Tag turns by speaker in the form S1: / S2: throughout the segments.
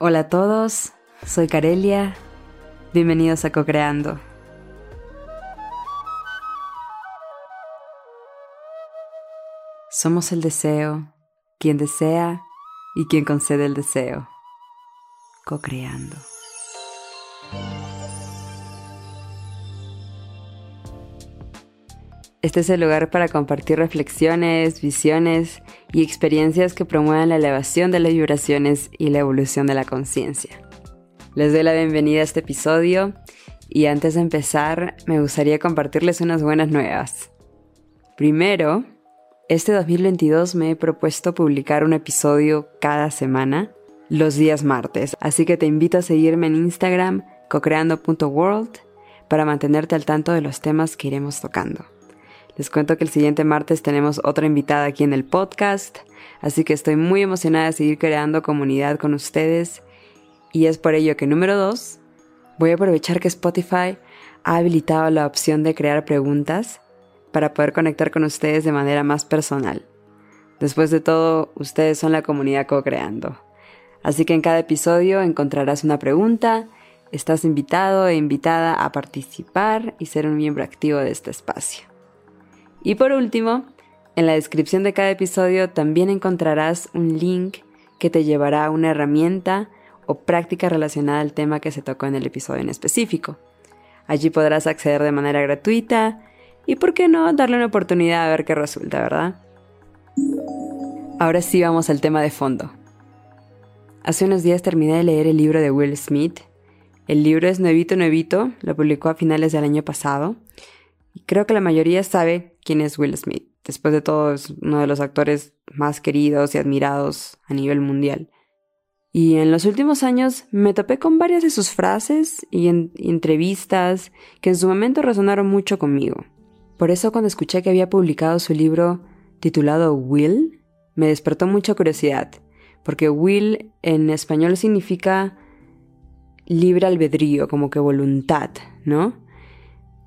S1: Hola a todos, soy Carelia. Bienvenidos a Cocreando. Somos el deseo, quien desea y quien concede el deseo. Cocreando. Este es el lugar para compartir reflexiones, visiones y experiencias que promuevan la elevación de las vibraciones y la evolución de la conciencia. Les doy la bienvenida a este episodio y antes de empezar me gustaría compartirles unas buenas nuevas. Primero, este 2022 me he propuesto publicar un episodio cada semana los días martes, así que te invito a seguirme en Instagram cocreando.world para mantenerte al tanto de los temas que iremos tocando. Les cuento que el siguiente martes tenemos otra invitada aquí en el podcast, así que estoy muy emocionada de seguir creando comunidad con ustedes y es por ello que número 2, voy a aprovechar que Spotify ha habilitado la opción de crear preguntas para poder conectar con ustedes de manera más personal. Después de todo, ustedes son la comunidad co-creando. Así que en cada episodio encontrarás una pregunta, estás invitado e invitada a participar y ser un miembro activo de este espacio. Y por último, en la descripción de cada episodio también encontrarás un link que te llevará a una herramienta o práctica relacionada al tema que se tocó en el episodio en específico. Allí podrás acceder de manera gratuita y, por qué no, darle una oportunidad a ver qué resulta, ¿verdad? Ahora sí vamos al tema de fondo. Hace unos días terminé de leer el libro de Will Smith. El libro es nuevito, nuevito, lo publicó a finales del año pasado creo que la mayoría sabe quién es Will Smith. Después de todo, es uno de los actores más queridos y admirados a nivel mundial. Y en los últimos años me topé con varias de sus frases y en entrevistas que en su momento resonaron mucho conmigo. Por eso cuando escuché que había publicado su libro titulado Will, me despertó mucha curiosidad, porque Will en español significa libre albedrío, como que voluntad, ¿no?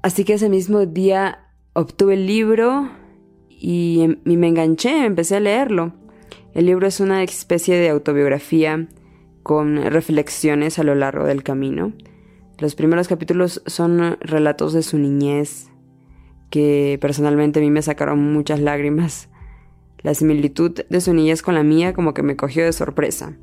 S1: Así que ese mismo día obtuve el libro y, me enganché, empecé a leerlo. El libro es una especie de autobiografía con reflexiones a lo largo del camino. Los primeros capítulos son relatos de su niñez que personalmente a mí me sacaron muchas lágrimas. La similitud de su niñez con la mía como que me cogió de sorpresa.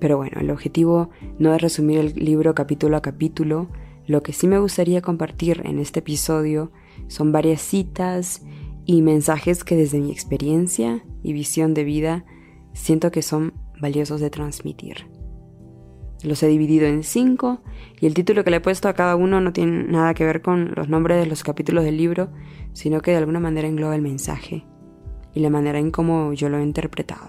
S1: Pero bueno, el objetivo no es resumir el libro capítulo a capítulo, lo que sí me gustaría compartir en este episodio son varias citas y mensajes que desde mi experiencia y visión de vida siento que son valiosos de transmitir. Los he dividido en cinco y el título que le he puesto a cada uno no tiene nada que ver con los nombres de los capítulos del libro, sino que de alguna manera engloba el mensaje y la manera en cómo yo lo he interpretado.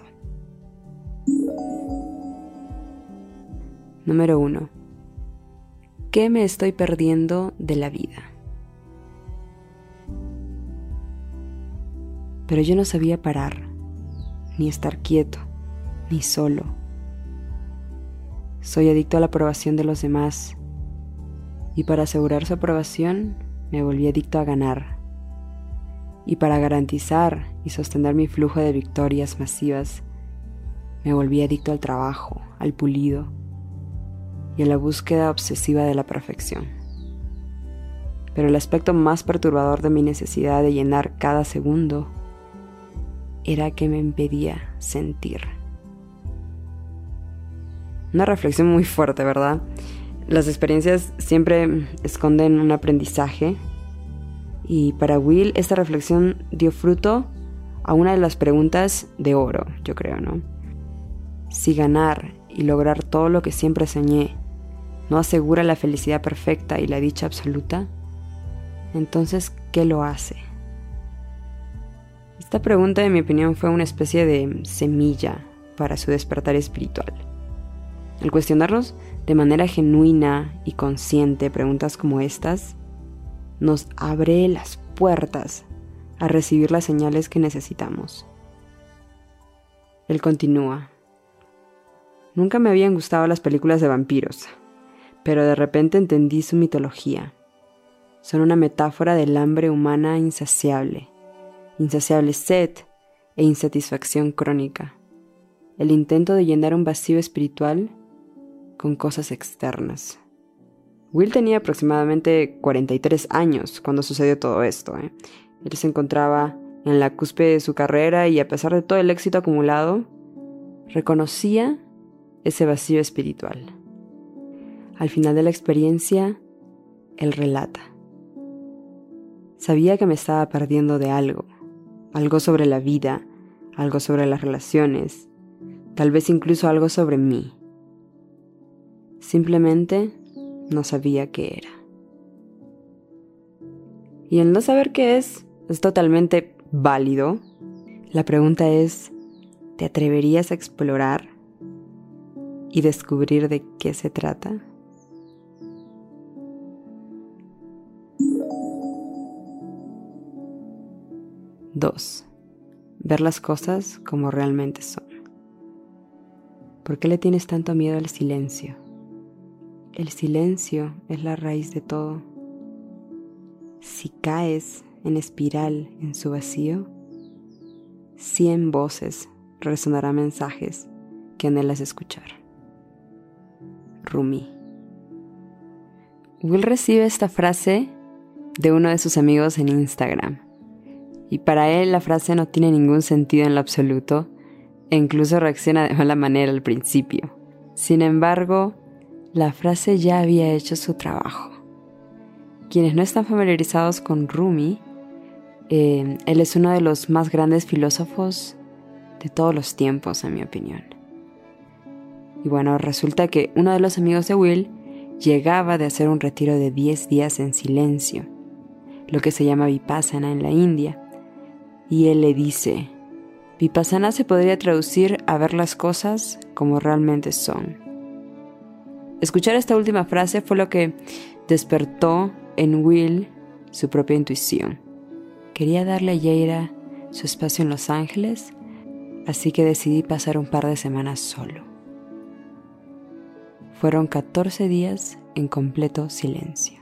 S1: Número 1. ¿Qué me estoy perdiendo de la vida? Pero yo no sabía parar, ni estar quieto, ni solo. Soy adicto a la aprobación de los demás y para asegurar su aprobación me volví adicto a ganar. Y para garantizar y sostener mi flujo de victorias masivas, me volví adicto al trabajo, al pulido, y a la búsqueda obsesiva de la perfección. Pero el aspecto más perturbador de mi necesidad de llenar cada segundo era que me impedía sentir. Una reflexión muy fuerte, ¿verdad? Las experiencias siempre esconden un aprendizaje y para Will esta reflexión dio fruto a una de las preguntas de oro, yo creo, ¿no? Si ganar y lograr todo lo que siempre soñé no asegura la felicidad perfecta y la dicha absoluta, entonces, ¿qué lo hace? Esta pregunta, en mi opinión, fue una especie de semilla para su despertar espiritual. Al cuestionarnos de manera genuina y consciente preguntas como estas, nos abre las puertas a recibir las señales que necesitamos. Él continúa. Nunca me habían gustado las películas de vampiros, pero de repente entendí su mitología. Son una metáfora del hambre humana insaciable, insaciable sed e insatisfacción crónica, el intento de llenar un vacío espiritual con cosas externas. Will tenía aproximadamente 43 años cuando sucedió todo esto. ¿eh? Él se encontraba en la cúspide de su carrera y a pesar de todo el éxito acumulado, reconocía ese vacío espiritual. Al final de la experiencia, él relata. Sabía que me estaba perdiendo de algo, algo sobre la vida, algo sobre las relaciones, tal vez incluso algo sobre mí. Simplemente no sabía qué era. Y el no saber qué es es totalmente válido. La pregunta es, ¿te atreverías a explorar y descubrir de qué se trata? Dos. Ver las cosas como realmente son. ¿Por qué le tienes tanto miedo al silencio? El silencio es la raíz de todo. Si caes en espiral en su vacío, cien voces resonarán mensajes que anhelas escuchar. Rumi. Will recibe esta frase de uno de sus amigos en Instagram. Y para él la frase no tiene ningún sentido en lo absoluto e incluso reacciona de mala manera al principio. Sin embargo, la frase ya había hecho su trabajo. Quienes no están familiarizados con Rumi, eh, él es uno de los más grandes filósofos de todos los tiempos, en mi opinión. Y bueno, resulta que uno de los amigos de Will llegaba de hacer un retiro de 10 días en silencio, lo que se llama Vipassana en la India, y él le dice, Vipassana se podría traducir a ver las cosas como realmente son. Escuchar esta última frase fue lo que despertó en Will su propia intuición. Quería darle a Jaira su espacio en Los Ángeles, así que decidí pasar un par de semanas solo. Fueron 14 días en completo silencio.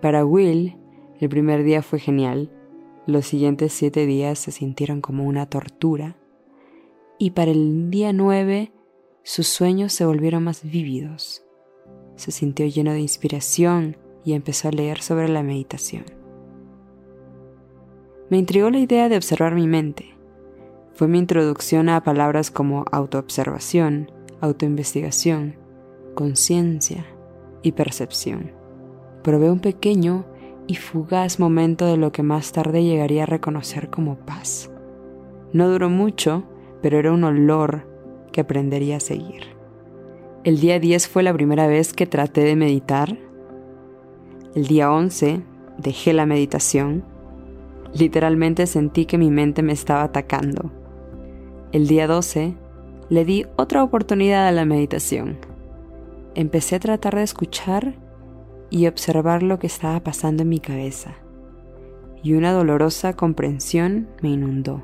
S1: Para Will, el primer día fue genial, los siguientes siete días se sintieron como una tortura, y para el día 9 sus sueños se volvieron más vívidos. Se sintió lleno de inspiración y empezó a leer sobre la meditación. Me intrigó la idea de observar mi mente. Fue mi introducción a palabras como autoobservación, autoinvestigación, conciencia y percepción. Probé un pequeño y fugaz momento de lo que más tarde llegaría a reconocer como paz. No duró mucho, pero era un olor que aprendería a seguir. El día 10 fue la primera vez que traté de meditar. El día 11 dejé la meditación. Literalmente sentí que mi mente me estaba atacando. El día 12 le di otra oportunidad a la meditación. Empecé a tratar de escuchar y observar lo que estaba pasando en mi cabeza, y una dolorosa comprensión me inundó.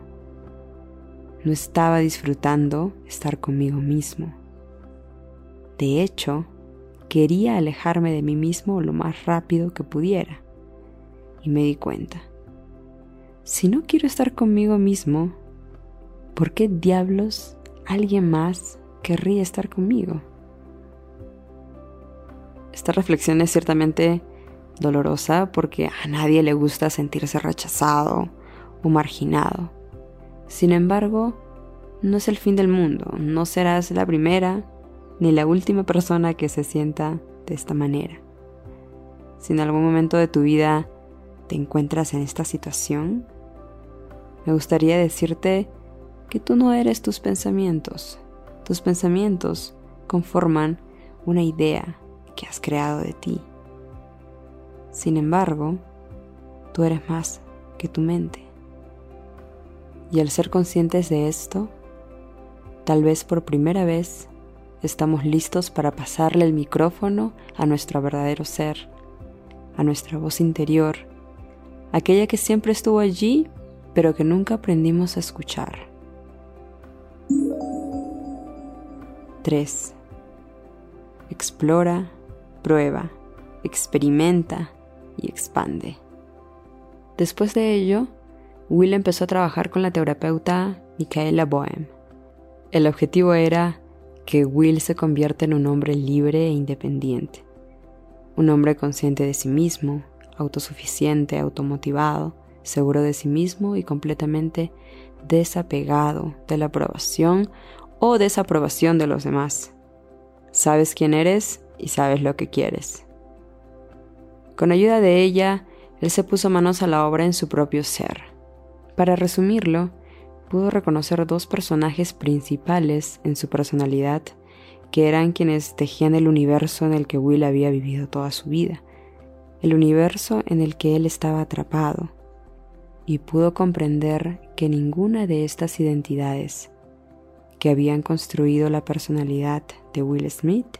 S1: No estaba disfrutando estar conmigo mismo. De hecho, quería alejarme de mí mismo lo más rápido que pudiera. Y me di cuenta. Si no quiero estar conmigo mismo, ¿por qué diablos alguien más querría estar conmigo? Esta reflexión es ciertamente dolorosa porque a nadie le gusta sentirse rechazado o marginado. Sin embargo, no es el fin del mundo, no serás la primera ni la última persona que se sienta de esta manera. Si en algún momento de tu vida te encuentras en esta situación, me gustaría decirte que tú no eres tus pensamientos. Tus pensamientos conforman una idea que has creado de ti. Sin embargo, tú eres más que tu mente. Y al ser conscientes de esto, tal vez por primera vez estamos listos para pasarle el micrófono a nuestro verdadero ser, a nuestra voz interior, aquella que siempre estuvo allí, pero que nunca aprendimos a escuchar. 3. Explora, prueba, experimenta y expande. Después de ello, Will empezó a trabajar con la terapeuta Micaela Boehm. El objetivo era que Will se convierte en un hombre libre e independiente, un hombre consciente de sí mismo, autosuficiente, automotivado, seguro de sí mismo y completamente desapegado de la aprobación o desaprobación de los demás. Sabes quién eres y sabes lo que quieres. Con ayuda de ella, él se puso manos a la obra en su propio ser. Para resumirlo, pudo reconocer dos personajes principales en su personalidad que eran quienes tejían el universo en el que Will había vivido toda su vida, el universo en el que él estaba atrapado, y pudo comprender que ninguna de estas identidades que habían construido la personalidad de Will Smith,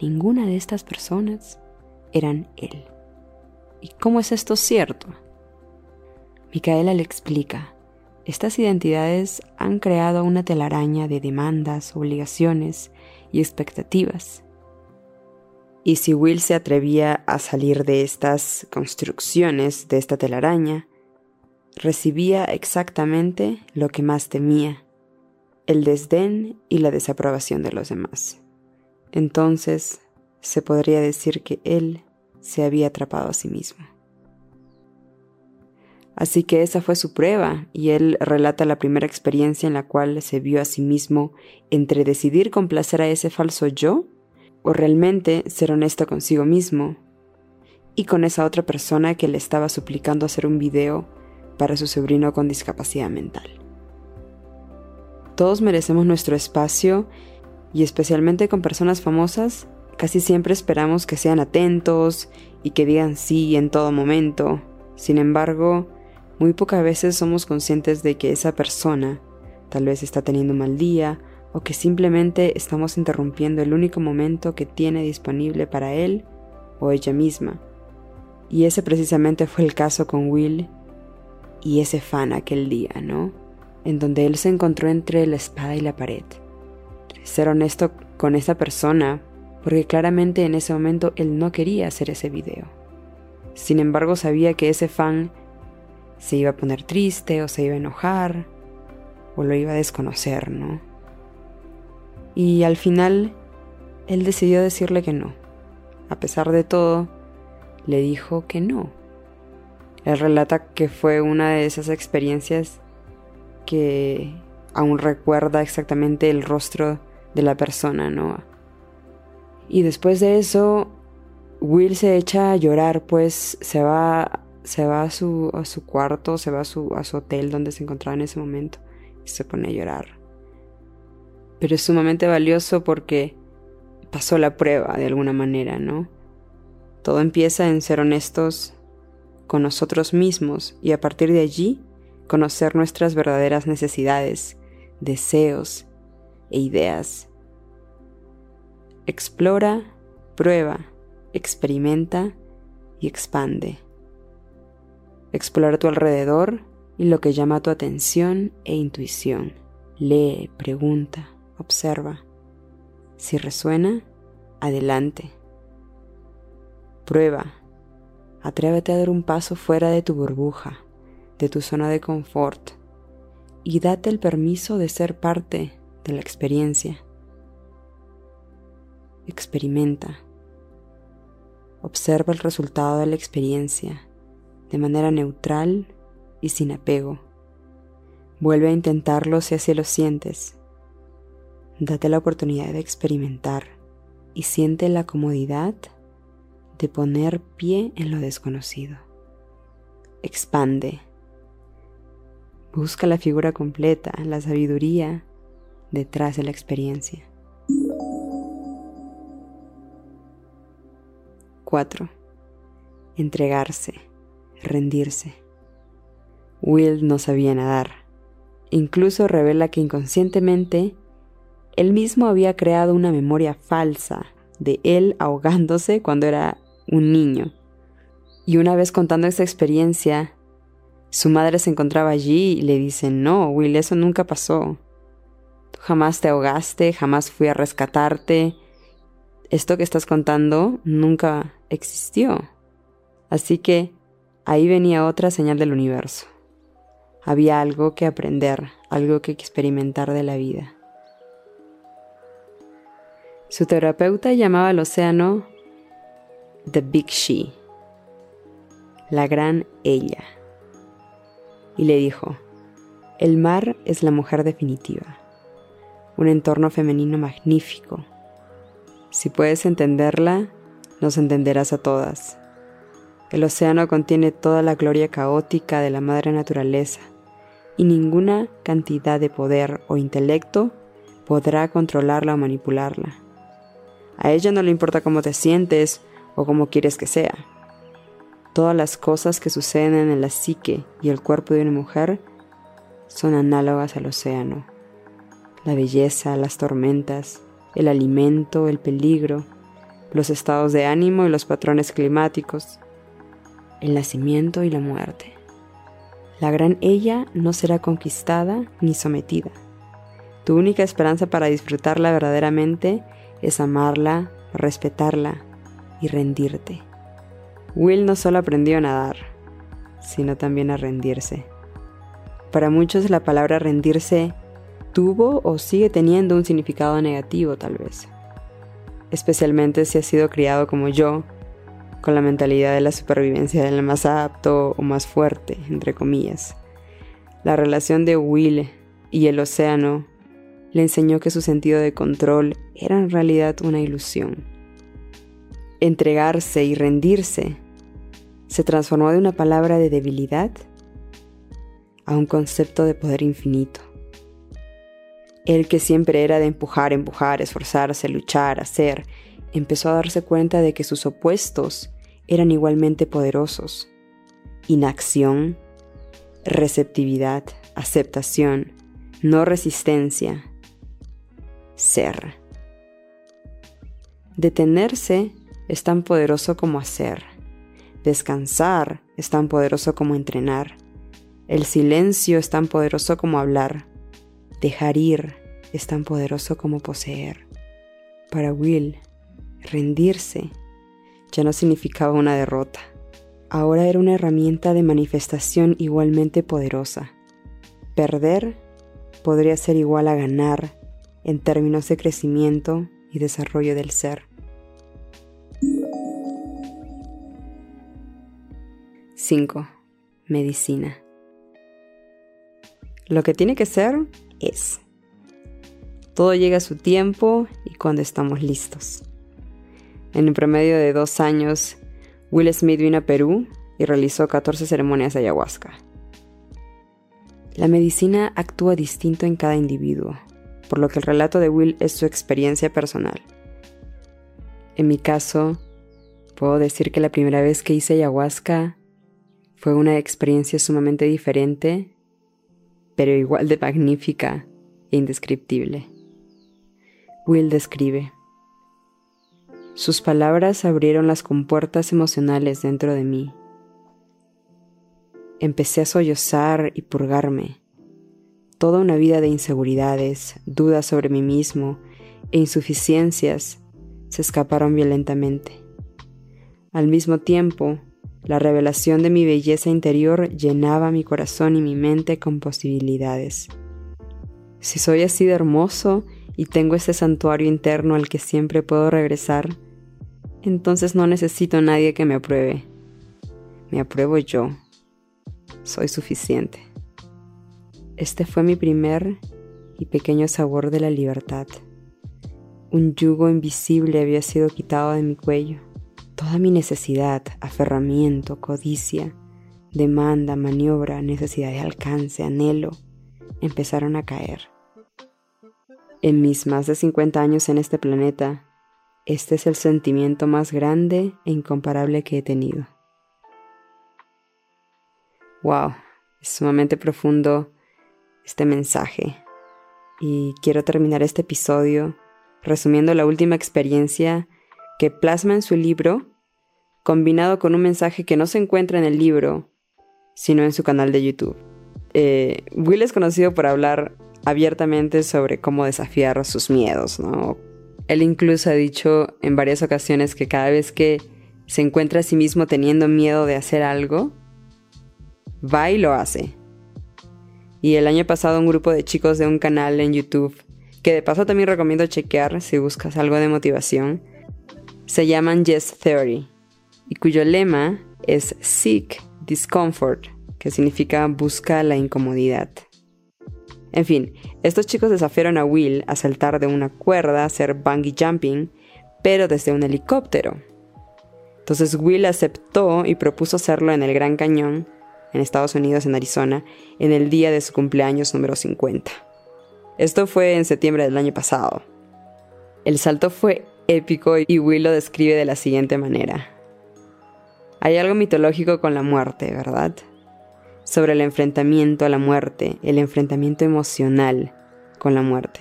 S1: ninguna de estas personas eran él. ¿Y cómo es esto cierto? Micaela le explica, estas identidades han creado una telaraña de demandas, obligaciones y expectativas. Y si Will se atrevía a salir de estas construcciones, de esta telaraña, recibía exactamente lo que más temía, el desdén y la desaprobación de los demás. Entonces, se podría decir que él se había atrapado a sí mismo. Así que esa fue su prueba, y él relata la primera experiencia en la cual se vio a sí mismo entre decidir complacer a ese falso yo o realmente ser honesto consigo mismo y con esa otra persona que le estaba suplicando hacer un video para su sobrino con discapacidad mental. Todos merecemos nuestro espacio y especialmente con personas famosas, casi siempre esperamos que sean atentos y que digan sí en todo momento. Sin embargo, muy pocas veces somos conscientes de que esa persona tal vez está teniendo un mal día o que simplemente estamos interrumpiendo el único momento que tiene disponible para él o ella misma. Y ese precisamente fue el caso con Will y ese fan aquel día, ¿no? En donde él se encontró entre la espada y la pared. Ser honesto con esa persona, porque claramente en ese momento él no quería hacer ese video. Sin embargo, sabía que ese fan se iba a poner triste o se iba a enojar o lo iba a desconocer, ¿no? Y al final él decidió decirle que no. A pesar de todo, le dijo que no. Él relata que fue una de esas experiencias que aún recuerda exactamente el rostro de la persona, ¿no? Y después de eso, Will se echa a llorar, pues se va se va a su, a su cuarto, se va a su, a su hotel donde se encontraba en ese momento y se pone a llorar. Pero es sumamente valioso porque pasó la prueba de alguna manera, ¿no? Todo empieza en ser honestos con nosotros mismos y a partir de allí conocer nuestras verdaderas necesidades, deseos e ideas. Explora, prueba, experimenta y expande. Explora tu alrededor y lo que llama tu atención e intuición. Lee, pregunta, observa. Si resuena, adelante. Prueba. Atrévete a dar un paso fuera de tu burbuja, de tu zona de confort, y date el permiso de ser parte de la experiencia. Experimenta. Observa el resultado de la experiencia de manera neutral y sin apego. Vuelve a intentarlo si así lo sientes. Date la oportunidad de experimentar y siente la comodidad de poner pie en lo desconocido. Expande. Busca la figura completa, la sabiduría detrás de la experiencia. 4. Entregarse rendirse. Will no sabía nadar. Incluso revela que inconscientemente él mismo había creado una memoria falsa de él ahogándose cuando era un niño. Y una vez contando esa experiencia, su madre se encontraba allí y le dice, no, Will, eso nunca pasó. Jamás te ahogaste, jamás fui a rescatarte. Esto que estás contando nunca existió. Así que Ahí venía otra señal del universo. Había algo que aprender, algo que experimentar de la vida. Su terapeuta llamaba al océano The Big She, la gran ella, y le dijo, el mar es la mujer definitiva, un entorno femenino magnífico. Si puedes entenderla, nos entenderás a todas. El océano contiene toda la gloria caótica de la madre naturaleza, y ninguna cantidad de poder o intelecto podrá controlarla o manipularla. A ella no le importa cómo te sientes o cómo quieres que sea. Todas las cosas que suceden en la psique y el cuerpo de una mujer son análogas al océano. La belleza, las tormentas, el alimento, el peligro, los estados de ánimo y los patrones climáticos, el nacimiento y la muerte. La gran ella no será conquistada ni sometida. Tu única esperanza para disfrutarla verdaderamente es amarla, respetarla y rendirte. Will no solo aprendió a nadar, sino también a rendirse. Para muchos la palabra rendirse tuvo o sigue teniendo un significado negativo tal vez. Especialmente si has sido criado como yo, con la mentalidad de la supervivencia del más apto o más fuerte, entre comillas. La relación de Will y el océano le enseñó que su sentido de control era en realidad una ilusión. Entregarse y rendirse se transformó de una palabra de debilidad a un concepto de poder infinito. Él que siempre era de empujar, empujar, esforzarse, luchar, hacer, empezó a darse cuenta de que sus opuestos eran igualmente poderosos. Inacción, receptividad, aceptación, no resistencia, ser. Detenerse es tan poderoso como hacer. Descansar es tan poderoso como entrenar. El silencio es tan poderoso como hablar. Dejar ir es tan poderoso como poseer. Para Will, rendirse ya no significaba una derrota. Ahora era una herramienta de manifestación igualmente poderosa. Perder podría ser igual a ganar en términos de crecimiento y desarrollo del ser. 5. Medicina. Lo que tiene que ser es. Todo llega a su tiempo y cuando estamos listos. En un promedio de dos años, Will Smith vino a Perú y realizó 14 ceremonias de ayahuasca. La medicina actúa distinto en cada individuo, por lo que el relato de Will es su experiencia personal. En mi caso, puedo decir que la primera vez que hice ayahuasca fue una experiencia sumamente diferente pero igual de magnífica e indescriptible. Will describe. Sus palabras abrieron las compuertas emocionales dentro de mí. Empecé a sollozar y purgarme. Toda una vida de inseguridades, dudas sobre mí mismo e insuficiencias se escaparon violentamente. Al mismo tiempo, la revelación de mi belleza interior llenaba mi corazón y mi mente con posibilidades. Si soy así de hermoso y tengo ese santuario interno al que siempre puedo regresar, entonces no necesito nadie que me apruebe. Me apruebo yo. Soy suficiente. Este fue mi primer y pequeño sabor de la libertad. Un yugo invisible había sido quitado de mi cuello. Toda mi necesidad, aferramiento, codicia, demanda, maniobra, necesidad de alcance, anhelo, empezaron a caer. En mis más de 50 años en este planeta, este es el sentimiento más grande e incomparable que he tenido. Wow, es sumamente profundo este mensaje y quiero terminar este episodio resumiendo la última experiencia que plasma en su libro, combinado con un mensaje que no se encuentra en el libro, sino en su canal de YouTube. Eh, Will es conocido por hablar abiertamente sobre cómo desafiar sus miedos, ¿no? Él incluso ha dicho en varias ocasiones que cada vez que se encuentra a sí mismo teniendo miedo de hacer algo, va y lo hace. Y el año pasado un grupo de chicos de un canal en YouTube que de paso también recomiendo chequear si buscas algo de motivación, se llaman Yes Theory y cuyo lema es Seek Discomfort, que significa busca la incomodidad. En fin, estos chicos desafiaron a Will a saltar de una cuerda, hacer bungee jumping, pero desde un helicóptero. Entonces Will aceptó y propuso hacerlo en el Gran Cañón, en Estados Unidos, en Arizona, en el día de su cumpleaños número 50. Esto fue en septiembre del año pasado. El salto fue épico y Will lo describe de la siguiente manera. Hay algo mitológico con la muerte, ¿verdad? Sobre el enfrentamiento a la muerte, el enfrentamiento emocional con la muerte.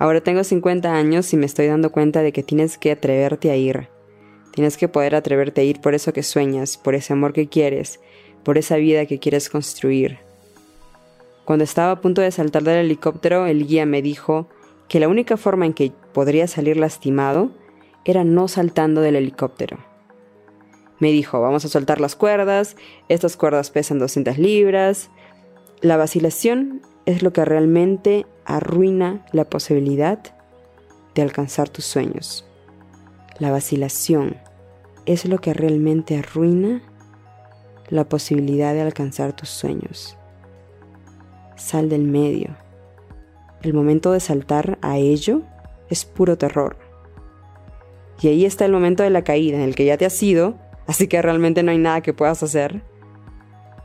S1: Ahora tengo 50 años y me estoy dando cuenta de que tienes que atreverte a ir. Tienes que poder atreverte a ir por eso que sueñas, por ese amor que quieres, por esa vida que quieres construir. Cuando estaba a punto de saltar del helicóptero, el guía me dijo que la única forma en que podría salir lastimado era no saltando del helicóptero. Me dijo, vamos a soltar las cuerdas, estas cuerdas pesan 200 libras. La vacilación es lo que realmente arruina la posibilidad de alcanzar tus sueños. La vacilación es lo que realmente arruina la posibilidad de alcanzar tus sueños. Sal del medio. El momento de saltar a ello es puro terror. Y ahí está el momento de la caída, en el que ya te has ido, así que realmente no hay nada que puedas hacer.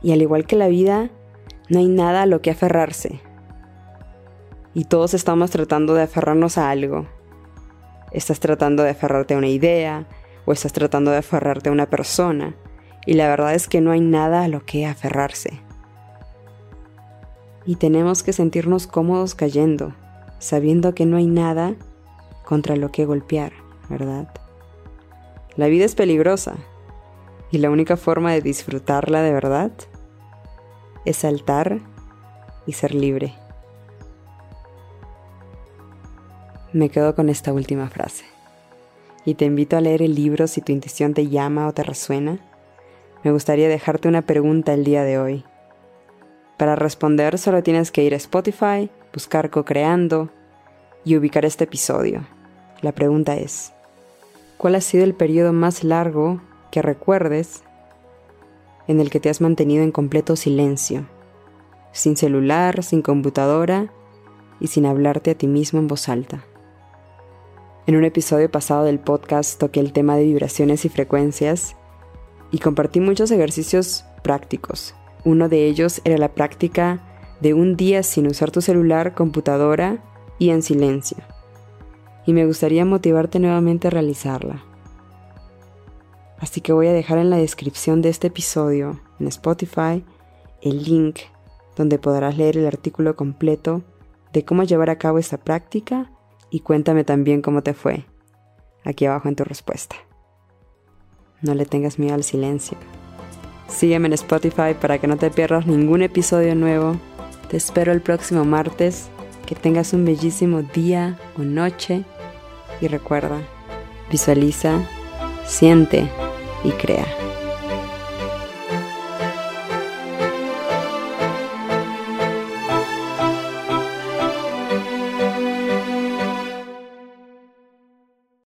S1: Y al igual que la vida, no hay nada a lo que aferrarse. Y todos estamos tratando de aferrarnos a algo. Estás tratando de aferrarte a una idea, o estás tratando de aferrarte a una persona, y la verdad es que no hay nada a lo que aferrarse. Y tenemos que sentirnos cómodos cayendo, sabiendo que no hay nada contra lo que golpear, ¿verdad? La vida es peligrosa y la única forma de disfrutarla de verdad es saltar y ser libre. Me quedo con esta última frase y te invito a leer el libro si tu intuición te llama o te resuena. Me gustaría dejarte una pregunta el día de hoy. Para responder solo tienes que ir a Spotify, buscar Co-Creando y ubicar este episodio. La pregunta es, ¿cuál ha sido el periodo más largo que recuerdes en el que te has mantenido en completo silencio, sin celular, sin computadora y sin hablarte a ti mismo en voz alta? En un episodio pasado del podcast toqué el tema de vibraciones y frecuencias y compartí muchos ejercicios prácticos. Uno de ellos era la práctica de un día sin usar tu celular, computadora y en silencio. Y me gustaría motivarte nuevamente a realizarla. Así que voy a dejar en la descripción de este episodio, en Spotify, el link donde podrás leer el artículo completo de cómo llevar a cabo esta práctica y cuéntame también cómo te fue, aquí abajo en tu respuesta. No le tengas miedo al silencio. Sígueme en Spotify para que no te pierdas ningún episodio nuevo. Te espero el próximo martes. Que tengas un bellísimo día o noche. Y recuerda, visualiza, siente y crea.